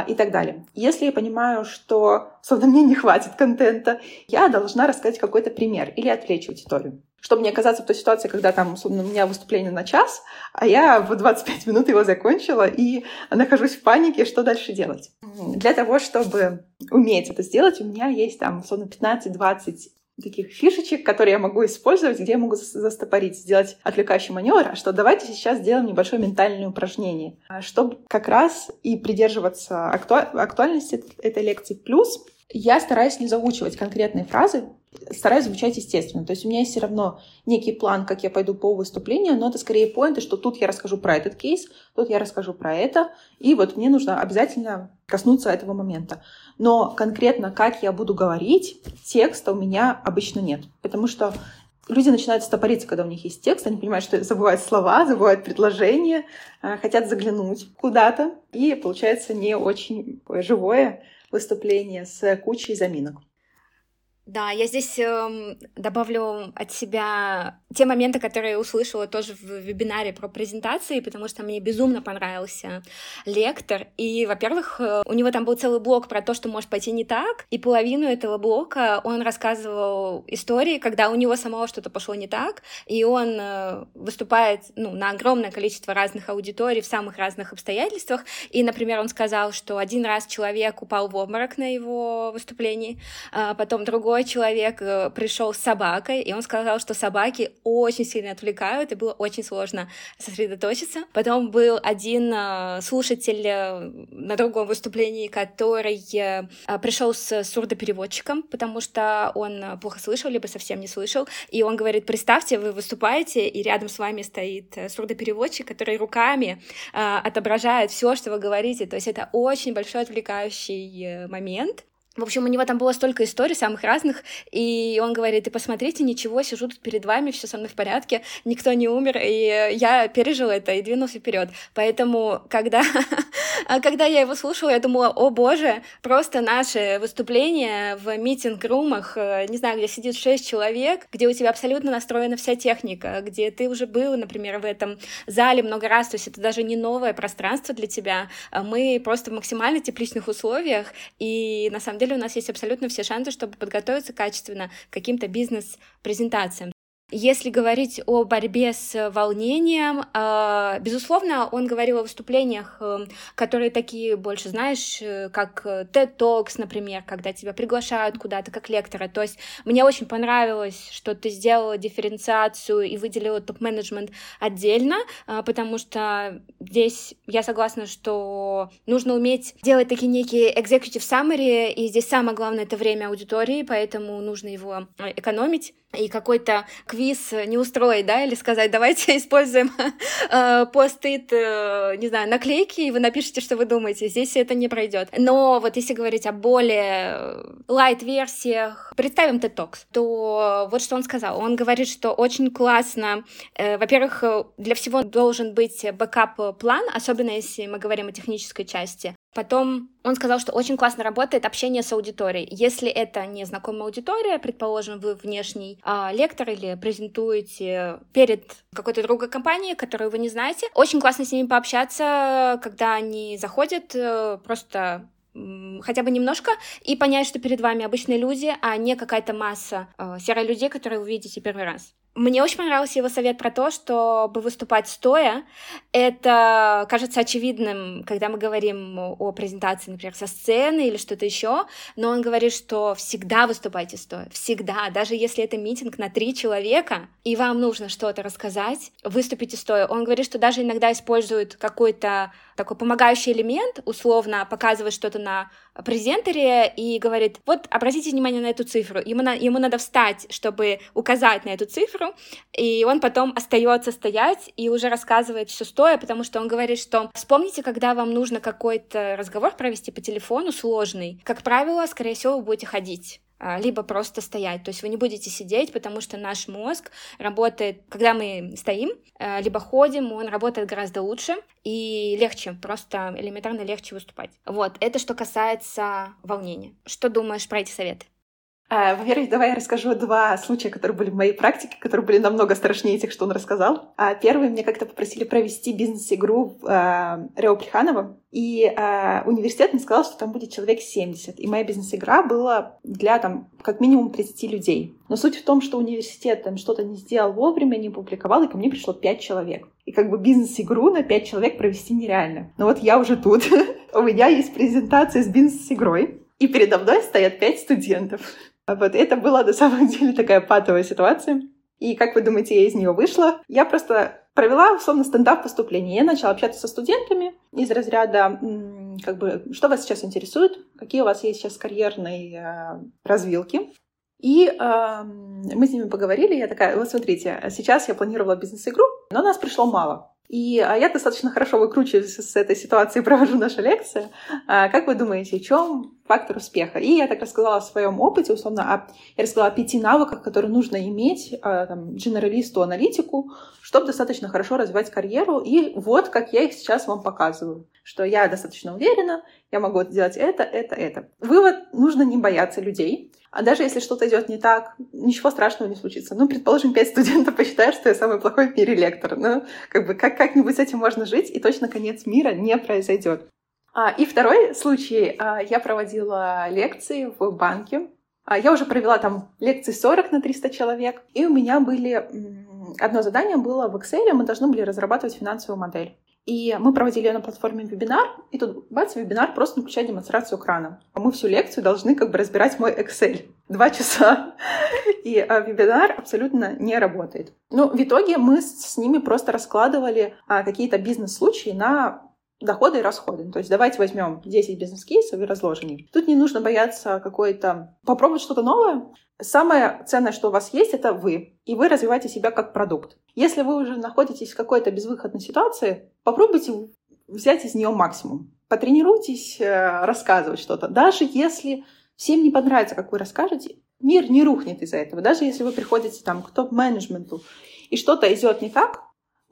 и так далее. Если я понимаю, что, словно мне не хватит контента, я должна рассказать какой-то пример или отвлечь аудиторию чтобы не оказаться в той ситуации, когда там, условно, у меня выступление на час, а я в 25 минут его закончила и нахожусь в панике, что дальше делать. Для того, чтобы уметь это сделать, у меня есть там, условно, 15-20 таких фишечек, которые я могу использовать, где я могу застопорить, сделать отвлекающий маневр. Что давайте сейчас сделаем небольшое ментальное упражнение, а чтобы как раз и придерживаться акту- актуальности этой лекции. Плюс я стараюсь не заучивать конкретные фразы, стараюсь звучать естественно. То есть у меня есть все равно некий план, как я пойду по выступлению, но это скорее поинты, что тут я расскажу про этот кейс, тут я расскажу про это, и вот мне нужно обязательно коснуться этого момента. Но конкретно, как я буду говорить, текста у меня обычно нет, потому что люди начинают стопориться, когда у них есть текст, они понимают, что забывают слова, забывают предложения, а, хотят заглянуть куда-то, и получается не очень живое выступление с кучей заминок. Да, я здесь э, добавлю от себя те моменты, которые я услышала тоже в вебинаре про презентации, потому что мне безумно понравился лектор. И, во-первых, э, у него там был целый блок про то, что может пойти не так, и половину этого блока он рассказывал истории, когда у него самого что-то пошло не так, и он э, выступает ну, на огромное количество разных аудиторий в самых разных обстоятельствах. И, например, он сказал, что один раз человек упал в обморок на его выступлении, а потом другой другой человек э, пришел с собакой, и он сказал, что собаки очень сильно отвлекают, и было очень сложно сосредоточиться. Потом был один э, слушатель э, на другом выступлении, который пришел с сурдопереводчиком, потому что он плохо слышал, либо совсем не слышал. И он говорит, представьте, вы выступаете, и рядом с вами стоит сурдопереводчик, который руками отображает все, что вы говорите. То есть это очень большой отвлекающий момент. В общем, у него там было столько историй самых разных, и он говорит, и посмотрите, ничего, сижу тут перед вами, все со мной в порядке, никто не умер, и я пережил это и двинулся вперед. Поэтому, когда, <laughs> когда я его слушала, я думала, о боже, просто наше выступление в митинг-румах, э, не знаю, где сидит шесть человек, где у тебя абсолютно настроена вся техника, где ты уже был, например, в этом зале много раз, то есть это даже не новое пространство для тебя, а мы просто в максимально тепличных условиях, и на самом деле у нас есть абсолютно все шансы, чтобы подготовиться качественно к каким-то бизнес-презентациям. Если говорить о борьбе с волнением, э, безусловно, он говорил о выступлениях, э, которые такие больше, знаешь, э, как TED Talks, например, когда тебя приглашают куда-то как лектора. То есть мне очень понравилось, что ты сделала дифференциацию и выделила топ-менеджмент отдельно, потому что здесь я согласна, что нужно уметь делать такие некие executive summary, и здесь самое главное — это время аудитории, поэтому нужно его экономить и какой-то квиз не устроить, да, или сказать, давайте <laughs> используем э, post-it, э, не знаю, наклейки, и вы напишите, что вы думаете. Здесь это не пройдет. Но вот если говорить о более лайт-версиях, представим TED Talks, то вот что он сказал. Он говорит, что очень классно, э, во-первых, для всего должен быть бэкап-план, особенно если мы говорим о технической части. Потом он сказал, что очень классно работает общение с аудиторией. Если это не знакомая аудитория, предположим, вы внешний а, лектор или презентуете перед какой-то другой компанией, которую вы не знаете, очень классно с ними пообщаться, когда они заходят, э, просто хотя бы немножко, и понять, что перед вами обычные люди, а не какая-то масса э, серых людей, которые вы видите первый раз. Мне очень понравился его совет про то, чтобы выступать стоя. Это кажется очевидным, когда мы говорим о презентации, например, со сцены или что-то еще, но он говорит, что всегда выступайте стоя, всегда, даже если это митинг на три человека, и вам нужно что-то рассказать, выступите стоя. Он говорит, что даже иногда используют какой-то такой помогающий элемент, условно показывает что-то на презентере и говорит, вот обратите внимание на эту цифру. Ему, на, ему надо встать, чтобы указать на эту цифру, и он потом остается стоять и уже рассказывает все стоя, потому что он говорит, что вспомните, когда вам нужно какой-то разговор провести по телефону сложный, как правило, скорее всего, вы будете ходить а, либо просто стоять. То есть вы не будете сидеть, потому что наш мозг работает, когда мы стоим, а, либо ходим, он работает гораздо лучше и легче, просто элементарно легче выступать. Вот, это что касается волнения. Что думаешь про эти советы? А, во-первых, давай я расскажу два случая, которые были в моей практике, которые были намного страшнее тех, что он рассказал. А, первый, мне как-то попросили провести бизнес-игру в а, Рео Плеханово, и университет мне сказал, что там будет человек 70. И моя бизнес-игра была для там как минимум 30 людей. Но суть в том, что университет там что-то не сделал вовремя, не публиковал, и ко мне пришло 5 человек. И как бы бизнес-игру на 5 человек провести нереально. Но вот я уже тут. <laughs> У меня есть презентация с бизнес-игрой, и передо мной стоят 5 студентов. Вот это была на самом <laughs> деле такая патовая ситуация. И как вы думаете, я из нее вышла? Я просто провела, условно, стендап поступления. Я начала общаться со студентами из разряда, как бы, что вас сейчас интересует, какие у вас есть сейчас карьерные э, развилки. И э, мы с ними поговорили, я такая, вот смотрите, сейчас я планировала бизнес-игру, но нас пришло мало. И а я достаточно хорошо выкручиваюсь с этой ситуации <laughs> провожу наши лекции. А, как вы думаете, в чем фактор успеха? И я так рассказала о своем опыте, условно, о, я рассказала о пяти навыках, которые нужно иметь а, там, дженералисту, аналитику, чтобы достаточно хорошо развивать карьеру. И вот как я их сейчас вам показываю, что я достаточно уверена, я могу сделать это, это, это. Вывод, нужно не бояться людей. А даже если что-то идет не так, ничего страшного не случится. Ну, предположим, пять студентов <laughs> посчитают, что я самый плохой в мире лектор. Ну, как бы как- как-нибудь с этим можно жить, и точно конец мира не произойдет. А, и второй случай. А, я проводила лекции в банке. А, я уже провела там лекции 40 на 300 человек. И у меня были... Одно задание было в Excel, мы должны были разрабатывать финансовую модель. И мы проводили на платформе вебинар, и тут, бац, вебинар просто включает демонстрацию экрана. А мы всю лекцию должны как бы разбирать мой Excel. <laughs> Два часа. И а, вебинар абсолютно не работает. Ну, в итоге мы с, с ними просто раскладывали а, какие-то бизнес-случаи на доходы и расходы. То есть давайте возьмем 10 бизнес-кейсов и разложим их. Тут не нужно бояться какой-то... попробовать что-то новое. Самое ценное, что у вас есть, это вы. И вы развиваете себя как продукт. Если вы уже находитесь в какой-то безвыходной ситуации, попробуйте взять из нее максимум. Потренируйтесь э, рассказывать что-то. Даже если всем не понравится, как вы расскажете, мир не рухнет из-за этого. Даже если вы приходите там, к топ-менеджменту и что-то идет не так,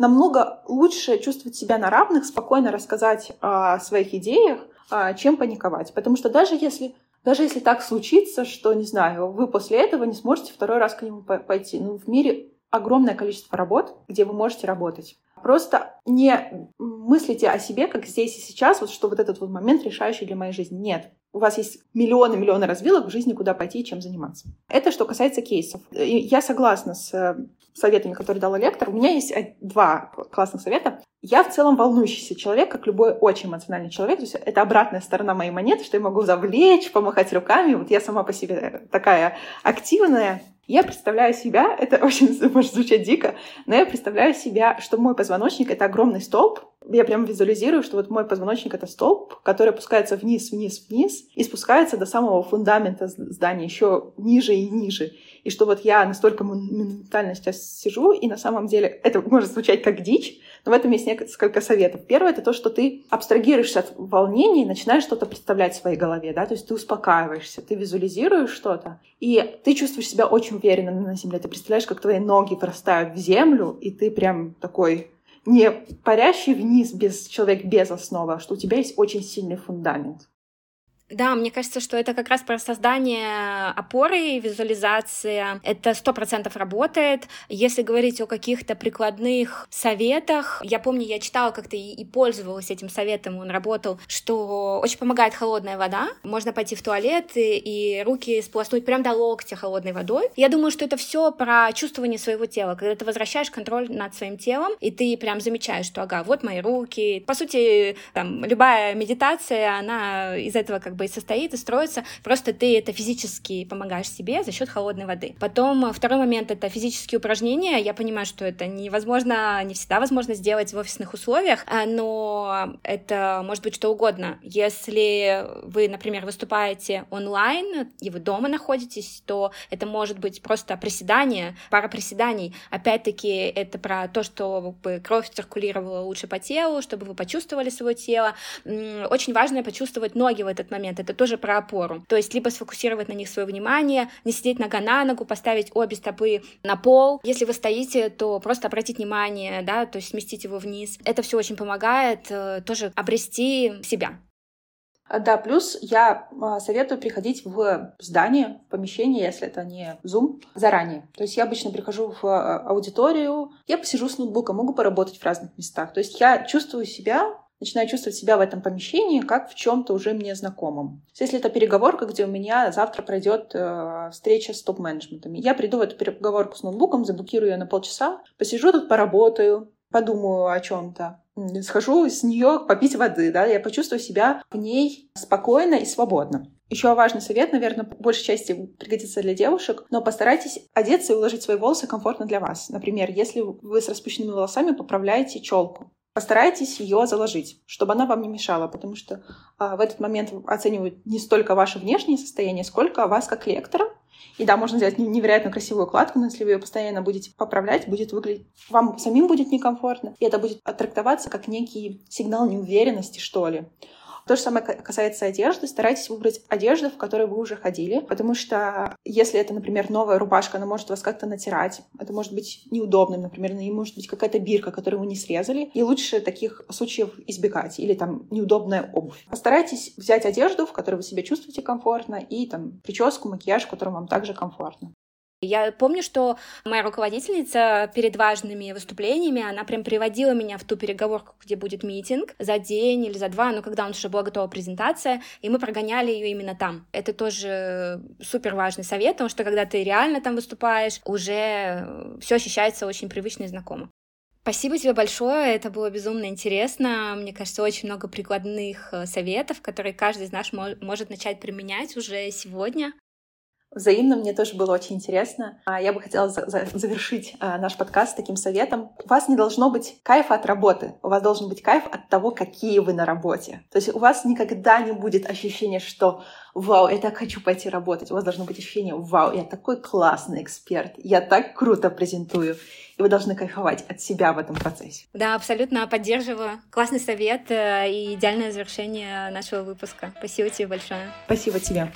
намного лучше чувствовать себя на равных, спокойно рассказать о своих идеях, а, чем паниковать. Потому что даже если, даже если так случится, что, не знаю, вы после этого не сможете второй раз к нему пойти. Ну, в мире огромное количество работ, где вы можете работать. Просто не мыслите о себе, как здесь и сейчас, вот что вот этот вот момент решающий для моей жизни. Нет. У вас есть миллионы-миллионы развилок в жизни, куда пойти и чем заниматься. Это что касается кейсов. Я согласна с э, советами, которые дала лектор. У меня есть два классных совета. Я в целом волнующийся человек, как любой очень эмоциональный человек. То есть это обратная сторона моей монеты, что я могу завлечь, помахать руками. Вот я сама по себе такая активная. Я представляю себя, <laughs> это очень может звучать дико, но я представляю себя, что мой позвоночник — это огромный столб. Я прям визуализирую, что вот мой позвоночник — это столб, который опускается вниз, вниз, вниз и спускается до самого фундамента здания, еще ниже и ниже. И что вот я настолько моментально сейчас сижу, и на самом деле это может звучать как дичь, но в этом есть несколько советов. Первое — это то, что ты абстрагируешься от волнения и начинаешь что-то представлять в своей голове, да, то есть ты успокаиваешься, ты визуализируешь что-то, и ты чувствуешь себя очень уверенно на земле. Ты представляешь, как твои ноги вырастают в землю, и ты прям такой не парящий вниз без человек без основы, а что у тебя есть очень сильный фундамент. Да, мне кажется, что это как раз про создание опоры, визуализация. Это сто процентов работает. Если говорить о каких-то прикладных советах, я помню, я читала как-то и, и пользовалась этим советом, он работал, что очень помогает холодная вода. Можно пойти в туалет и, и руки сполоснуть прям до локтя холодной водой. Я думаю, что это все про чувствование своего тела, когда ты возвращаешь контроль над своим телом, и ты прям замечаешь, что, ага, вот мои руки. По сути, там, любая медитация, она из этого как бы бы состоит, и строится. Просто ты это физически помогаешь себе за счет холодной воды. Потом э, второй момент — это физические упражнения. Я понимаю, что это невозможно, не всегда возможно сделать в офисных условиях, э, но это может быть что угодно. Если вы, например, выступаете онлайн, и вы дома находитесь, то это может быть просто приседание, пара приседаний. Опять-таки, это про то, чтобы кровь циркулировала лучше по телу, чтобы вы почувствовали свое тело. Очень важно почувствовать ноги в этот момент момент, это тоже про опору. То есть либо сфокусировать на них свое внимание, не сидеть нога на ногу, поставить обе стопы на пол. Если вы стоите, то просто обратить внимание, да, то есть сместить его вниз. Это все очень помогает э, тоже обрести себя. А, да, плюс я а, советую приходить в здание, в помещение, если это не Zoom, заранее. То есть я обычно прихожу в а, аудиторию, я посижу с ноутбуком, могу поработать в разных местах. То есть я чувствую себя начинаю чувствовать себя в этом помещении как в чем-то уже мне знакомом. Если это переговорка, где у меня завтра пройдет э, встреча с топ-менеджментами, я приду в эту переговорку с ноутбуком, заблокирую ее на полчаса, посижу тут, поработаю, подумаю о чем-то, схожу с нее попить воды, да, я почувствую себя в ней спокойно и свободно. Еще важный совет, наверное, по большей части пригодится для девушек, но постарайтесь одеться и уложить свои волосы комфортно для вас. Например, если вы с распущенными волосами поправляете челку, Постарайтесь ее заложить, чтобы она вам не мешала, потому что а, в этот момент оценивают не столько ваше внешнее состояние, сколько вас как лектора. И да, можно сделать невероятно красивую укладку, но если вы ее постоянно будете поправлять, будет выглядеть... Вам самим будет некомфортно, и это будет трактоваться как некий сигнал неуверенности, что ли. То же самое касается одежды. Старайтесь выбрать одежду, в которой вы уже ходили, потому что если это, например, новая рубашка, она может вас как-то натирать. Это может быть неудобным, например, на ней может быть какая-то бирка, которую вы не срезали. И лучше таких случаев избегать. Или там неудобная обувь. Постарайтесь взять одежду, в которой вы себя чувствуете комфортно, и там прическу, макияж, в котором вам также комфортно. Я помню, что моя руководительница перед важными выступлениями, она прям приводила меня в ту переговорку, где будет митинг за день или за два, но когда у нас уже была готова презентация, и мы прогоняли ее именно там. Это тоже супер важный совет, потому что когда ты реально там выступаешь, уже все ощущается очень привычно и знакомо. Спасибо тебе большое, это было безумно интересно. Мне кажется, очень много прикладных э, советов, которые каждый из нас может начать применять уже сегодня. Взаимно, мне тоже было очень интересно. А, я бы хотела за за завершить а, наш подкаст таким советом. У вас не должно быть кайфа от работы, у вас должен быть кайф от того, какие вы на работе. То есть у вас никогда не будет ощущения, что «Вау, я так хочу пойти работать». У вас должно быть ощущение «Вау, я такой классный эксперт, я так круто презентую». И вы должны кайфовать от себя в этом процессе. Да, абсолютно поддерживаю. Классный совет э, и идеальное завершение нашего выпуска. Спасибо тебе большое. Спасибо тебе.